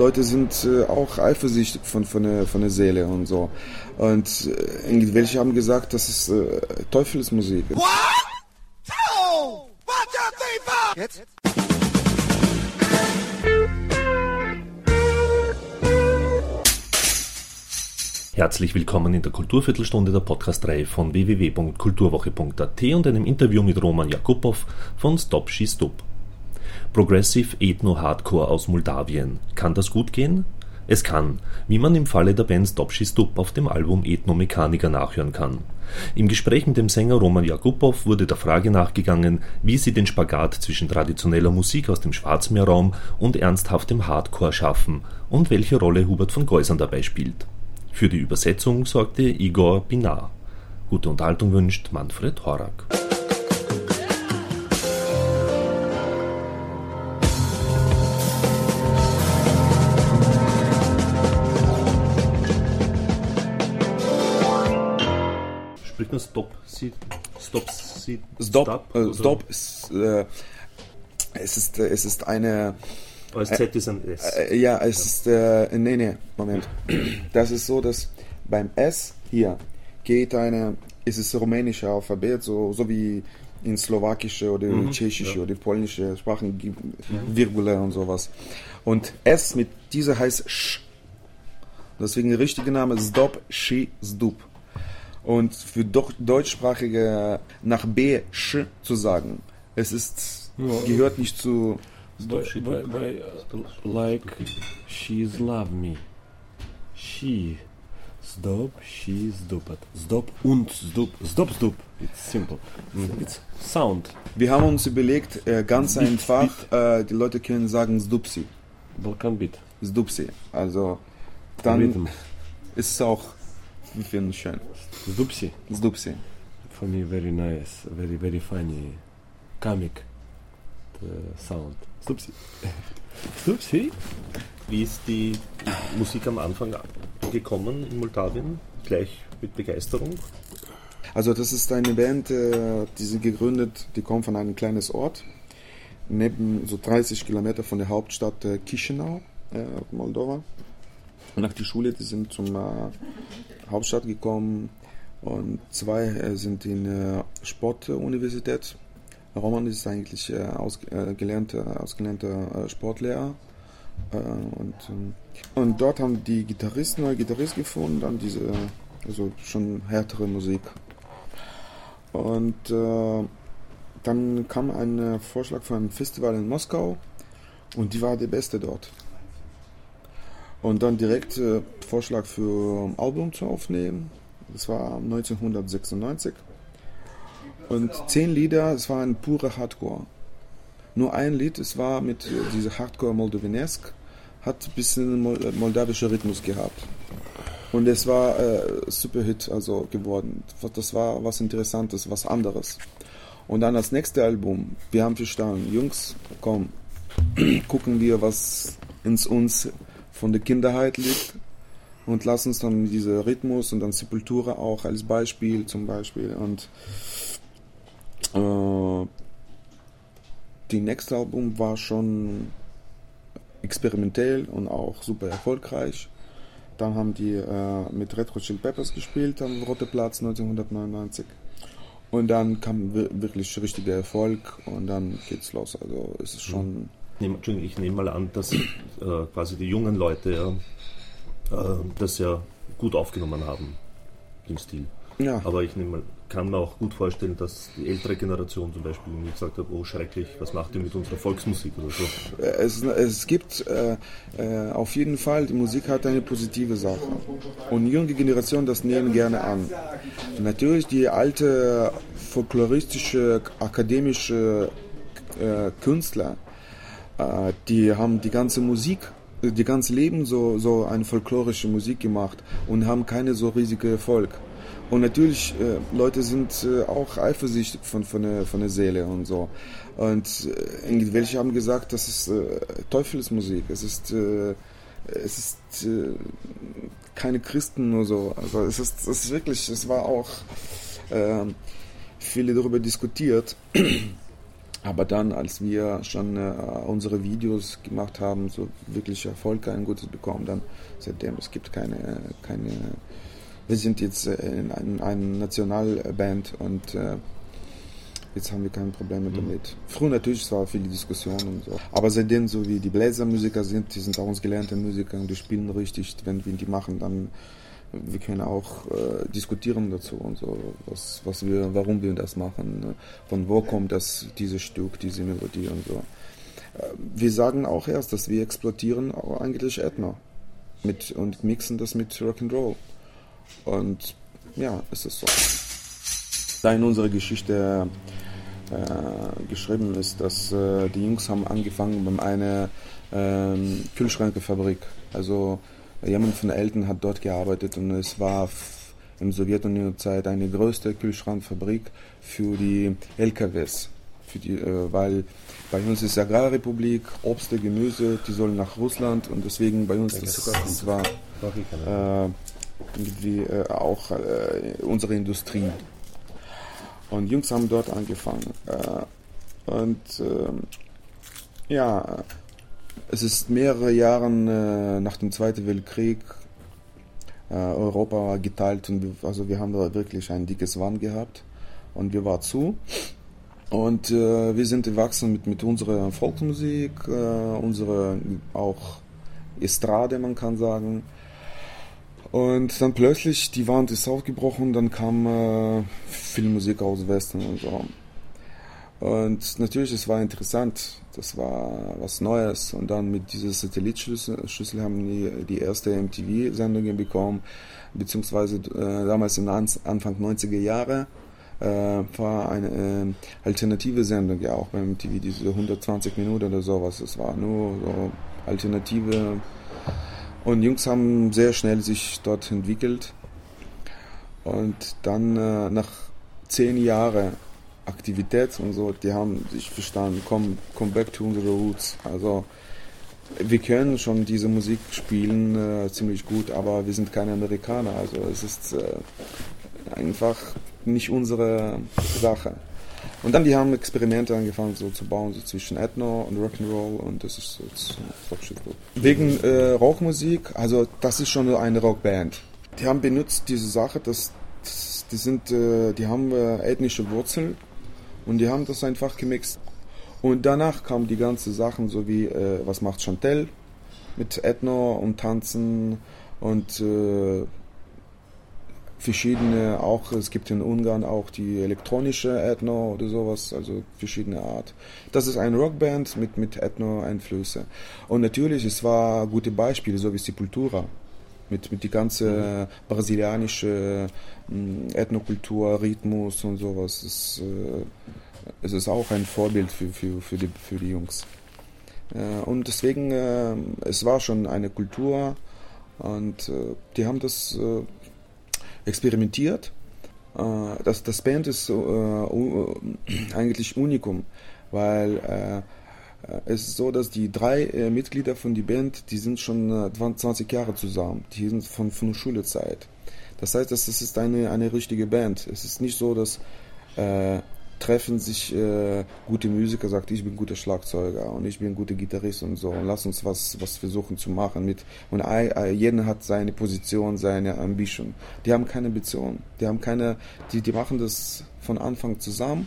Leute sind äh, auch eifersüchtig von, von, der, von der Seele und so. Und äh, welche haben gesagt, das ist äh, Teufelsmusik. What? Two, one, two, three. Jetzt? Herzlich willkommen in der Kulturviertelstunde der Podcast-Reihe von www.kulturwoche.at und einem Interview mit Roman Jakubow von Stop She Stup. Progressive Ethno-Hardcore aus Moldawien. Kann das gut gehen? Es kann, wie man im Falle der Band Stopschi Stup auf dem Album Ethno-Mechaniker nachhören kann. Im Gespräch mit dem Sänger Roman Jakubow wurde der Frage nachgegangen, wie sie den Spagat zwischen traditioneller Musik aus dem Schwarzmeerraum und ernsthaftem Hardcore schaffen und welche Rolle Hubert von Geusern dabei spielt. Für die Übersetzung sorgte Igor Binar. Gute Unterhaltung wünscht Manfred Horak. Stop? Sie, stop, sie, stop, stop, äh, stop ist, äh, es ist, äh, es ist eine. Das Z ist ein S. Äh, ja, es ja. ist, äh, nee, nee, Moment. Das ist so, dass beim S hier geht eine, es ist rumänische Alphabet, so, so wie in slowakische oder mhm, tschechische ja. oder polnische Sprachen gibt mhm. Virgule und sowas. Und S mit dieser heißt Sch. Deswegen der richtige Name ist Stop, Shi, Zdup. Und für Deutschsprachige nach B, Sch zu sagen, es ist, gehört nicht zu. By, by, by, like she's love me. She. Stop, she, stupid. Stop und stop. Stop, stop. It's simple. It's sound. Wir haben uns überlegt, äh, ganz beat, einfach, beat. Äh, die Leute können sagen Stupsi. Balkan Beat. Stupsi. Also, dann Rhythm. ist es auch, wir finden es schön. Zdupsi. Zdupsi. For me, very nice, very, very funny, comic sound. Zdupsi. Zdupsi. Wie ist die Musik am Anfang gekommen in Moldawien? Gleich mit Begeisterung? Also das ist eine Band, äh, die sind gegründet, die kommt von einem kleinen Ort, neben so 30 Kilometer von der Hauptstadt äh, Chisinau, äh, Moldova. Nach der Schule, die sind zum Hauptstadt gekommen, und zwei äh, sind in der Sportuniversität. Roman ist eigentlich äh, ausgelernter, ausgelernter Sportlehrer. Und, ähm, und dort haben die Gitarristen neue Gitarrist gefunden, dann diese, also schon härtere Musik. Und äh, dann kam ein Vorschlag für ein Festival in Moskau und die war der beste dort. Und dann direkt äh, Vorschlag für ein Album zu aufnehmen. Das war 1996. Und zehn Lieder, es war ein purer Hardcore. Nur ein Lied, es war mit äh, dieser Hardcore Moldovenesk, hat ein bisschen moldawischer Rhythmus gehabt. Und es war äh, super Hit also geworden. Das war was Interessantes, was anderes. Und dann das nächste Album, wir haben verstanden, Jungs, komm, gucken wir, was ins uns von der Kinderheit liegt und lass uns dann diese Rhythmus und dann Sepultura auch als Beispiel zum Beispiel und äh, die nächste Album war schon experimentell und auch super erfolgreich. Dann haben die äh, mit Retro Chill Peppers gespielt am Rote Platz 1999. Und dann kam wirklich richtiger Erfolg und dann geht's los. Also es ist schon. Ich nehme mal an, dass äh, quasi die jungen Leute ja, äh, das ja gut aufgenommen haben, den Stil. Ja. Aber ich nehme, kann mir auch gut vorstellen, dass die ältere Generation zum Beispiel gesagt hat, oh schrecklich, was macht ihr mit unserer Volksmusik oder so. Äh, es, es gibt äh, äh, auf jeden Fall, die Musik hat eine positive Sache. Und junge Generation das nehmen gerne an. Natürlich die alte folkloristische, akademische äh, Künstler, äh, die haben die ganze Musik die ganze Leben so, so eine folklorische Musik gemacht und haben keine so riesige Erfolg. Und natürlich, äh, Leute sind äh, auch eifersüchtig von, von, der, von der Seele und so. Und äh, welche haben gesagt, das ist äh, Teufelsmusik. Es ist, äh, es ist äh, keine Christen oder so. Also es ist, es ist wirklich, es war auch äh, viele darüber diskutiert. Aber dann, als wir schon äh, unsere Videos gemacht haben, so wirklich Erfolg, ein gutes bekommen, dann seitdem es gibt keine, keine wir sind jetzt äh, in einer ein Nationalband und äh, jetzt haben wir keine Probleme mhm. damit. Früher natürlich, es war viele Diskussionen und so. Aber seitdem so wie die Bläsermusiker sind, die sind auch uns gelernte Musiker und die spielen richtig, wenn wir die machen, dann wir können auch äh, diskutieren dazu und so, was, was wir, warum wir das machen, ne? von wo kommt das, dieses Stück, diese Melodie und so. Äh, wir sagen auch erst, dass wir exploitieren eigentlich Ethno mit, und mixen das mit Rock'n'Roll. Und ja, es ist so. Da in unserer Geschichte äh, geschrieben ist, dass äh, die Jungs haben angefangen bei einer ähm, Kühlschrankefabrik. Also Jemand von den Eltern hat dort gearbeitet und es war in Sowjetunion-Zeit eine größte Kühlschrankfabrik für die LKWs. Für die, äh, weil bei uns ist Agrarrepublik, Obst, Gemüse, die sollen nach Russland und deswegen bei uns das, das war äh, äh, auch äh, unsere Industrie. Und Jungs haben dort angefangen. Äh, und ähm, ja, es ist mehrere Jahre äh, nach dem Zweiten Weltkrieg äh, Europa geteilt und wir, also wir haben da wirklich ein dickes Wand gehabt und wir waren zu. Und äh, wir sind gewachsen mit, mit unserer Volksmusik, äh, unsere auch Estrade, man kann sagen. Und dann plötzlich, die Wand ist aufgebrochen, dann kam äh, viel Musik aus Westen und so. Und natürlich, es war interessant, das war was Neues. Und dann mit dieser Satellitschüssel haben die die erste MTV-Sendung bekommen, beziehungsweise äh, damals im Anfang 90er Jahre äh, war eine äh, alternative Sendung ja auch beim MTV, diese 120 Minuten oder sowas. Es war nur so alternative. Und Jungs haben sehr schnell sich dort entwickelt. Und dann äh, nach zehn Jahren Aktivität und so, die haben sich verstanden, komm, come back to unsere roots. Also wir können schon diese Musik spielen äh, ziemlich gut, aber wir sind keine Amerikaner. Also es ist äh, einfach nicht unsere Sache. Und dann die haben Experimente angefangen so zu bauen, so zwischen Ethno und Rock'n'Roll und das ist jetzt top shit. Wegen äh, Rockmusik, also das ist schon eine Rockband. Die haben benutzt diese Sache, dass die sind, äh, die haben äh, ethnische Wurzeln und die haben das einfach gemixt. Und danach kamen die ganzen Sachen, so wie äh, was macht Chantel mit Ethno und Tanzen und äh, verschiedene auch, es gibt in Ungarn auch die elektronische Ethno oder sowas, also verschiedene Art. Das ist eine Rockband mit, mit Ethno-Einflüsse. Und natürlich, es war gute Beispiele, so wie Sepultura mit, mit die ganze brasilianische äh, Ethnokultur, Rhythmus und sowas. Es, äh, es ist auch ein Vorbild für, für, für, die, für die Jungs. Äh, und deswegen, es war schon eine Kultur und die haben das experimentiert. das, das Band ist eigentlich Unikum, weil es ist so, dass die drei äh, Mitglieder von der Band, die sind schon äh, 20 Jahre zusammen. Die sind von, von Schulezeit. Das heißt, das ist eine, eine richtige Band. Es ist nicht so, dass äh, treffen sich äh, gute Musiker, sagt, ich bin guter Schlagzeuger und ich bin guter Gitarrist und so und lass uns was, was versuchen zu machen mit und äh, jeder hat seine Position, seine Ambition. Die haben keine Ambition, die haben keine, die, die machen das von Anfang zusammen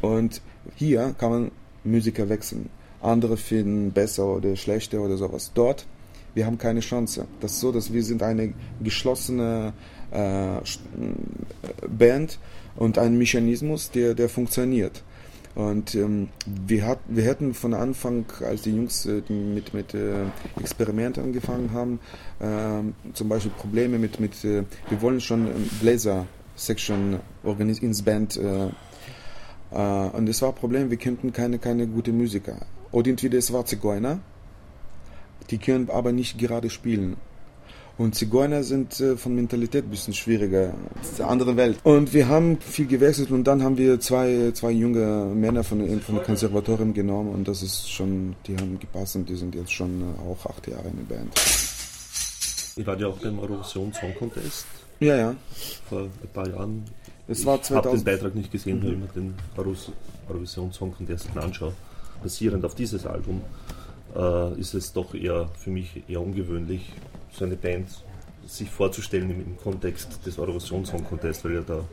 und hier kann man Musiker wechseln andere finden besser oder schlechter oder sowas. Dort, wir haben keine Chance. Das ist so, dass wir sind eine geschlossene äh, Band und ein Mechanismus, der, der funktioniert. Und ähm, wir, hat, wir hätten von Anfang, als die Jungs äh, mit, mit äh, Experimenten angefangen haben, äh, zum Beispiel Probleme mit, mit äh, wir wollen schon Blazer-Section ins Band. Äh, äh, und es war ein Problem, wir könnten keine, keine gute Musiker oder entweder es war Zigeuner, die können aber nicht gerade spielen. Und Zigeuner sind äh, von Mentalität ein bisschen schwieriger. Das ist eine andere Welt. Und wir haben viel gewechselt und dann haben wir zwei, zwei junge Männer von, von Konservatorium genommen und das ist schon, die haben gepasst und die sind jetzt schon äh, auch acht Jahre in der Band. Ich war ja auch beim Eurovision Song Contest. Ja, ja. Vor ein paar Jahren Es war Ich habe den 2000. Beitrag nicht gesehen, weil ich mir den Eurovision Song Contest anschaue. Basierend auf dieses Album äh, ist es doch eher für mich eher ungewöhnlich, so eine Band sich vorzustellen im, im Kontext des Eurovision Song Contest, weil ja da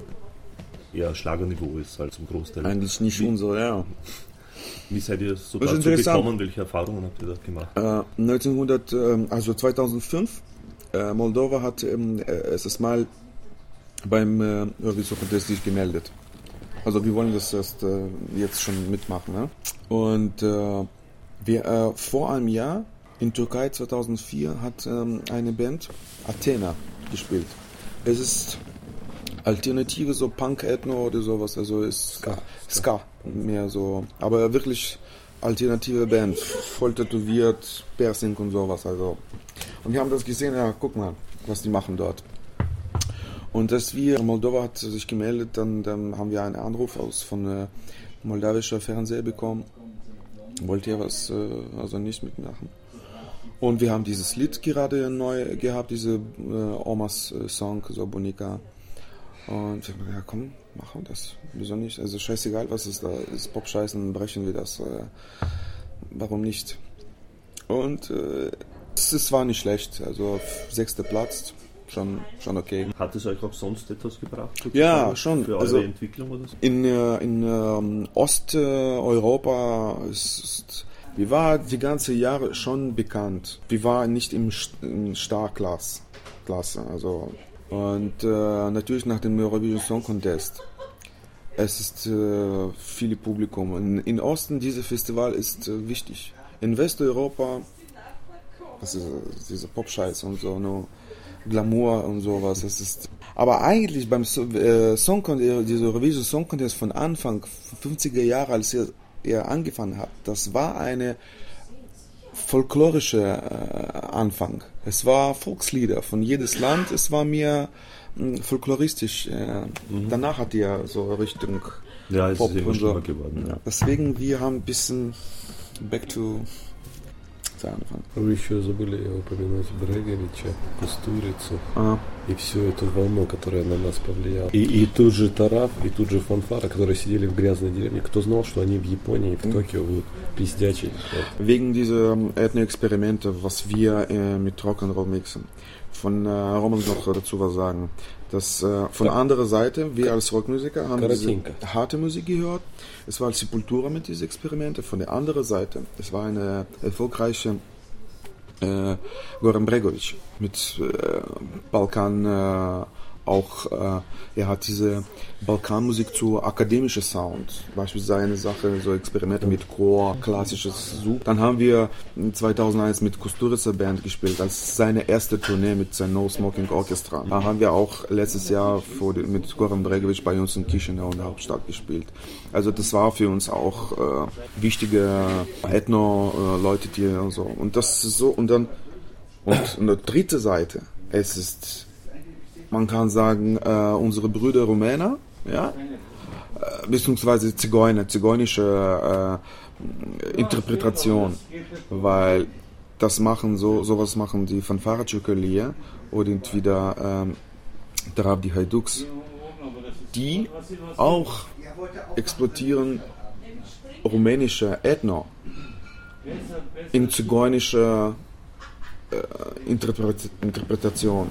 eher Schlagerniveau ist als zum Großteil. Eigentlich nicht Wie- unsere, ja. Wie seid ihr so dazu gekommen? Welche Erfahrungen habt ihr da gemacht? Äh, 1900, ähm, also 2005, äh, Moldova hat ähm, äh, erstes Mal beim äh, Eurovision Contest sich gemeldet. Also wir wollen das erst äh, jetzt schon mitmachen. Ne? Und äh, wir, äh, vor einem Jahr in Türkei 2004 hat ähm, eine Band Athena gespielt. Es ist alternative so Punk Ethno oder sowas, also ist Ska, Ska mehr so, aber wirklich alternative Band, voll tätowiert, Piercing und sowas, also. Und wir haben das gesehen, ja, guck mal, was die machen dort. Und dass wir, Moldova hat sich gemeldet, dann, dann haben wir einen Anruf aus von äh, moldawischer Fernseher bekommen. Wollt ihr was, äh, also nicht mitmachen? Und wir haben dieses Lied gerade neu gehabt, diese äh, Omas äh, Song, so Bonica. Und wir haben ja komm, machen wir das. Wieso nicht? Also scheißegal, was es da ist. Pop-Scheißen, brechen wir das. Äh, warum nicht? Und äh, es, es war nicht schlecht. Also sechster Platz, schon, schon okay. Hat es euch auch sonst etwas gebracht? Ja, schon. Für eure Also- Entwicklung oder so? In, äh, in ähm, Osteuropa ist, wir waren die ganze Jahre schon bekannt. Wir waren nicht im, in Starklasse, Klasse, also und äh, natürlich nach dem Eurovision Song Contest. Es ist äh, viel Publikum. In, in Osten dieses Festival ist äh, wichtig. In Westeuropa, das ist äh, diese Pop-Scheiß und so, no, Glamour und sowas. Das ist. Aber eigentlich beim äh, Song Contest, dieser Eurovision Song Contest von Anfang 50er Jahre, als er, er angefangen hat, das war eine folklorische äh, Anfang. Es war Volkslieder von jedes Land. Es war mir mh, folkloristisch. Äh, Danach hat er so Richtung Ja, es Pop und so. geworden. Ja. Deswegen wir haben ein bisschen back to Вы еще забыли упомянуть Бреговича, Кустурицу А, и всю эту волну, которая на нас повлияла. И, и тут же Тараф, и тут же Фанфара, которые сидели в грязной деревне. Кто знал, что они в Японии, в Токио будут пиздячить? Wegen dieser ähm, Ethno-Experimente, was wir äh, mit Rock'n'Roll mixen. Von äh, Roman noch dazu was sagen. Das, äh, von Ja. anderer Seite, wir als Rockmusiker haben diese harte Musik gehört. Es war Sepultura mit diesen Experimente. Von der anderen Seite, es war eine erfolgreiche äh, Goran Bregovic mit äh, Balkan äh, auch, äh, er hat diese Balkanmusik zu akademischer Sound, beispielsweise eine Sache, so Experimente mit Chor, klassisches Such. Dann haben wir 2001 mit Kusturica Band gespielt, als seine erste Tournee mit seinem No Smoking Orchestra. Da haben wir auch letztes Jahr die- mit Goran Bregovic bei uns in Chisinau in der Hauptstadt gespielt. Also das war für uns auch äh, wichtige Ethno-Leute, die und so. Und das ist so, und dann, und eine dritte Seite, es ist, man kann sagen, äh, unsere Brüder Rumäner, ja, äh, beziehungsweise Zigeuner, zigeunische äh, Interpretation, weil das machen so, sowas machen die Fanfare Çökerliğe oder entweder ähm, Darab die Haiduks, die auch explodieren rumänische Ethno in zigeunischer äh, Interpret Interpretation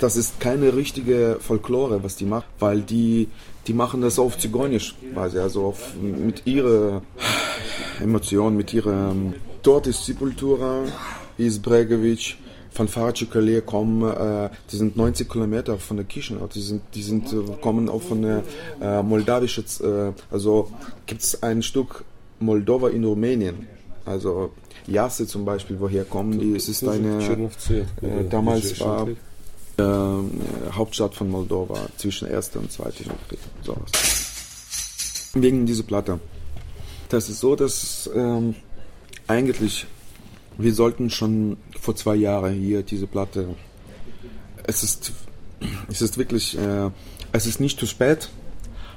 das ist keine richtige Folklore, was die machen, weil die, die machen das auf Zigeunisch quasi, also auf, mit ihrer Emotion, mit ihrer. Dort ist Sepultura, ist Bregovic, von Faracikale kommen, äh, die sind 90 Kilometer von der Chisinau, die sind, die sind, äh, kommen auch von der äh, moldawischen, äh, also gibt es ein Stück Moldova in Rumänien, also Jasse zum Beispiel, woher kommen die? Es ist eine, äh, äh, damals war ähm, Hauptstadt von Moldova zwischen Erster und Zweiter Weltkrieg. Sowas. Wegen dieser Platte. Das ist so, dass ähm, eigentlich wir sollten schon vor zwei Jahren hier diese Platte. Es ist, es ist wirklich, äh, es ist nicht zu spät,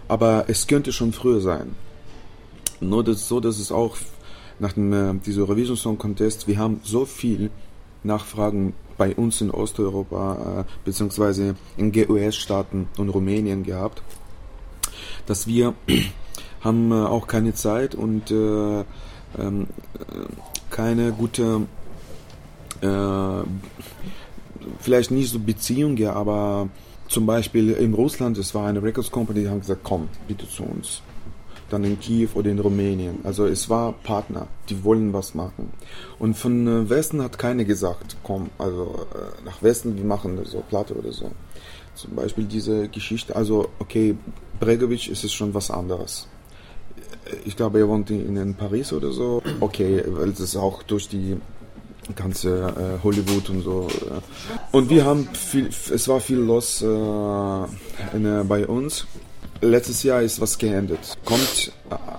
aber es könnte schon früher sein. Nur das so, dass es auch nach dem äh, dieser Revision Song Contest, wir haben so viel Nachfragen bei uns in Osteuropa äh, beziehungsweise in GUS-Staaten und Rumänien gehabt. dass wir haben äh, auch keine Zeit und äh, ähm, keine gute, äh, vielleicht nicht so Beziehung, ja, aber zum Beispiel in Russland, es war eine Records Company, die haben gesagt, komm, bitte zu uns. Dann in Kiew oder in Rumänien. Also es war Partner, die wollen was machen. Und von äh, Westen hat keiner gesagt, komm, also äh, nach Westen, wir machen so Platte oder so. Zum Beispiel diese Geschichte, also okay, Bregovic ist es schon was anderes ich glaube, er wohnt in, in Paris oder so. Okay, weil es ist auch durch die ganze äh, Hollywood und so. Äh. Und wir haben viel, es war viel los äh, in, bei uns. Letztes Jahr ist was geändert. Kommt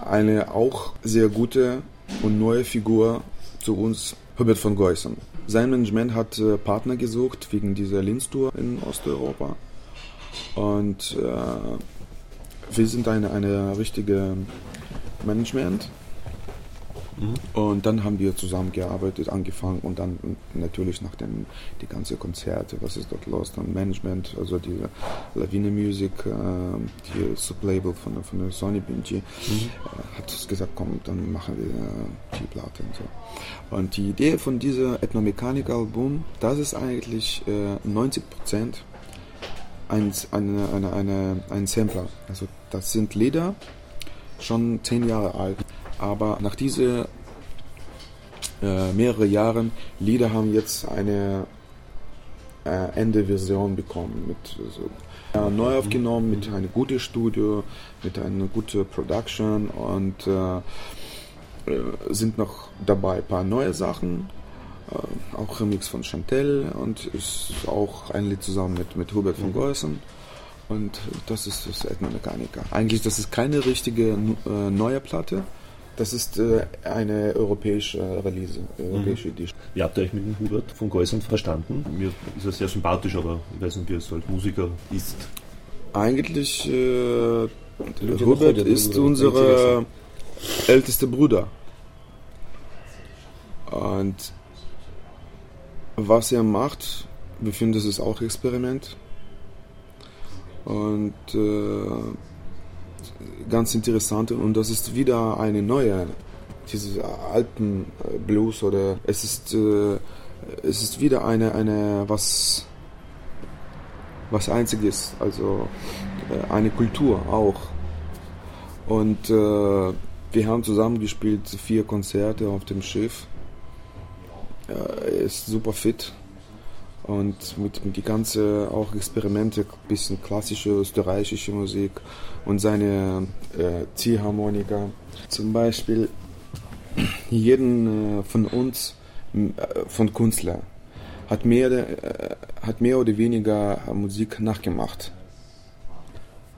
eine auch sehr gute und neue Figur zu uns, Hubert von Geusen. Sein Management hat äh, Partner gesucht wegen dieser Linz-Tour in Osteuropa. Und äh, wir sind eine, eine richtige Management. Und dann haben wir zusammengearbeitet, angefangen und dann natürlich nach dem die ganzen Konzerte, was ist dort los, dann Management, also die Lawine Music, äh, die Sublabel von, von der Sony BMG, mhm. äh, hat gesagt, komm, dann machen wir äh, die Platte und so. Und die Idee von dieser Ethnomechanik-Album, das ist eigentlich äh, 90 Prozent ein, eine, eine, eine, ein Sampler. Also das sind Lieder, schon zehn Jahre alt. Aber nach diesen äh, mehreren Jahren, Lieder haben jetzt eine äh, Ende-Version bekommen, mit so, äh, neu aufgenommen, mit einem guten Studio, mit einer guten Production und äh, äh sind noch dabei ein paar neue Sachen. Äh, auch Remix von Chantel und ist auch ein Lied zusammen mit, mit Hubert von Geusen. Und das ist das Ethnomechanica. Eigentlich, das ist keine richtige äh, neue Platte. Das ist äh, eine europäische äh, Release, europäische mhm. Edition. Wie habt ihr euch mit dem Hubert von Geusern verstanden? Mir ist er sehr sympathisch, aber ich weiß nicht, wie er als Musiker ist. Eigentlich, äh, Hubert ist unser ältester Bruder. Und was er macht, wir finden, das ist auch Experiment. Und äh, ganz interessant. Und das ist wieder eine neue, diese Alpenblues oder es ist, äh, es ist wieder eine, eine was, was Einziges, also äh, eine Kultur auch. Und äh, wir haben zusammen gespielt, vier Konzerte auf dem Schiff. er ist super fit und mit, mit die ganze auch Experimente, bisschen klassische österreichische Musik und seine äh, Ziehharmonika. Zum Beispiel jeden äh, von uns, äh, von Künstler, hat mehr, äh, hat mehr oder weniger Musik nachgemacht.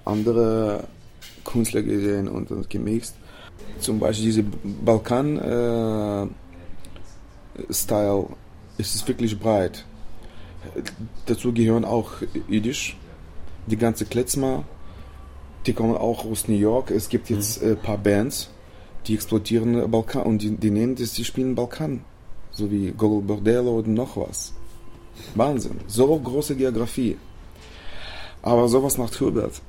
Andere Künstler gesehen und, und gemixt. Zum Beispiel diese Balkan-Style äh, ist es wirklich breit Dazu gehören auch Jiddisch, die ganze Kletzmer, die kommen auch aus New York. Es gibt jetzt ein mhm. äh, paar Bands, die explodieren Balkan und die, die nennen das, die spielen Balkan. So wie Gogol Bordello oder noch was. Wahnsinn. So große Geografie. Aber sowas macht Hubert.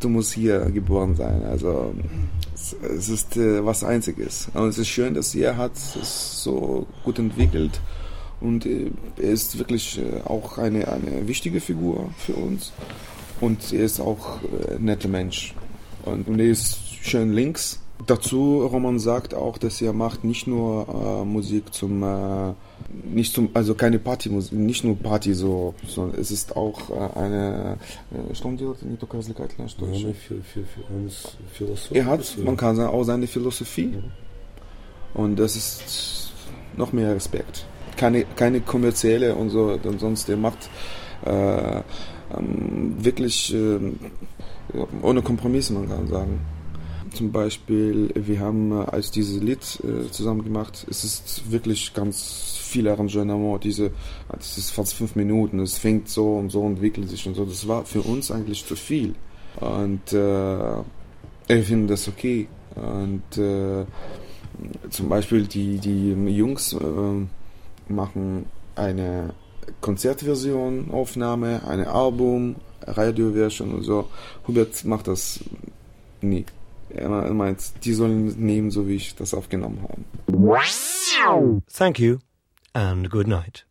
Du musst hier geboren sein. Also es, ist äh, was Einziges. Und es ist schön, dass er hat es so gut entwickelt und äh, er ist wirklich äh, auch eine, eine wichtige Figur für uns. Und er ist auch äh, ein netter Mensch. Und, und er ist schön links. Dazu, Roman sagt auch, dass er macht nicht nur äh, Musik zum, äh, nicht zum, also keine Partymusik, nicht nur Party so, sondern es ist auch äh, eine, äh, что он делает не только развлекательное, что еще? Für, für, für uns Philosophie. Er hat, man kann sagen, auch seine Philosophie. Mhm. Und das ist noch mehr Respekt keine, keine kommerzielle und so und sonst der macht äh, ähm, wirklich äh, ohne Kompromisse, man kann sagen. Zum Beispiel, wir haben äh, als dieses Lied äh, zusammen gemacht, es ist wirklich ganz viel Arrangement, diese, das ist fast fünf Minuten, es fängt so und so entwickelt sich und so. Das war für uns eigentlich zu viel. Und äh, ich finde das okay. Und äh, zum Beispiel die, die Jungs, äh, machen eine Konzertversion, Aufnahme, ein Album, Radioversion und so. Hubert macht das nie. Er meint, die sollen nehmen, so wie ich das aufgenommen habe. Thank you and good night.